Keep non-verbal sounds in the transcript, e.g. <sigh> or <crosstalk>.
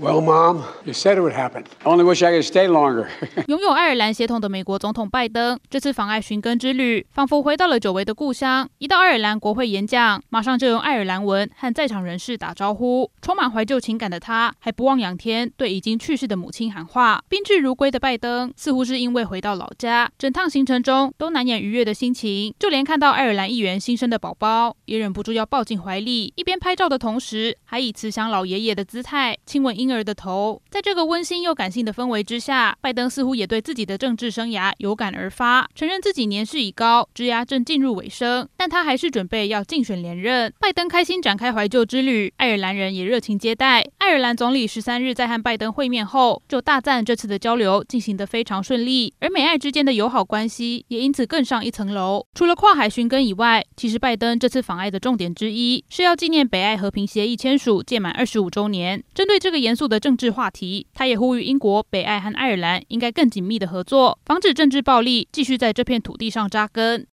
Well, Mom, you said it would happen. Only wish I could stay longer. <laughs> 拥有爱尔兰血统的美国总统拜登，这次访爱寻根之旅，仿佛回到了久违的故乡。一到爱尔兰国会演讲，马上就用爱尔兰文和在场人士打招呼。充满怀旧情感的他，还不忘仰天对已经去世的母亲喊话。宾至如归的拜登，似乎是因为回到老家，整趟行程中都难掩愉悦的心情。就连看到爱尔兰议员新生的宝宝，也忍不住要抱进怀里，一边拍照的同时，还以慈祥老爷爷的姿态亲吻婴儿的头，在这个温馨又感性的氛围之下，拜登似乎也对自己的政治生涯有感而发，承认自己年事已高，职涯正进入尾声，但他还是准备要竞选连任。拜登开心展开怀旧之旅，爱尔兰人也热情接待。爱尔兰总理十三日在和拜登会面后，就大赞这次的交流进行得非常顺利，而美爱之间的友好关系也因此更上一层楼。除了跨海寻根以外，其实拜登这次访爱的重点之一是要纪念北爱和平协议签署届满二十五周年。针对这个严肃的政治话题，他也呼吁英国、北爱和爱尔兰应该更紧密的合作，防止政治暴力继续在这片土地上扎根。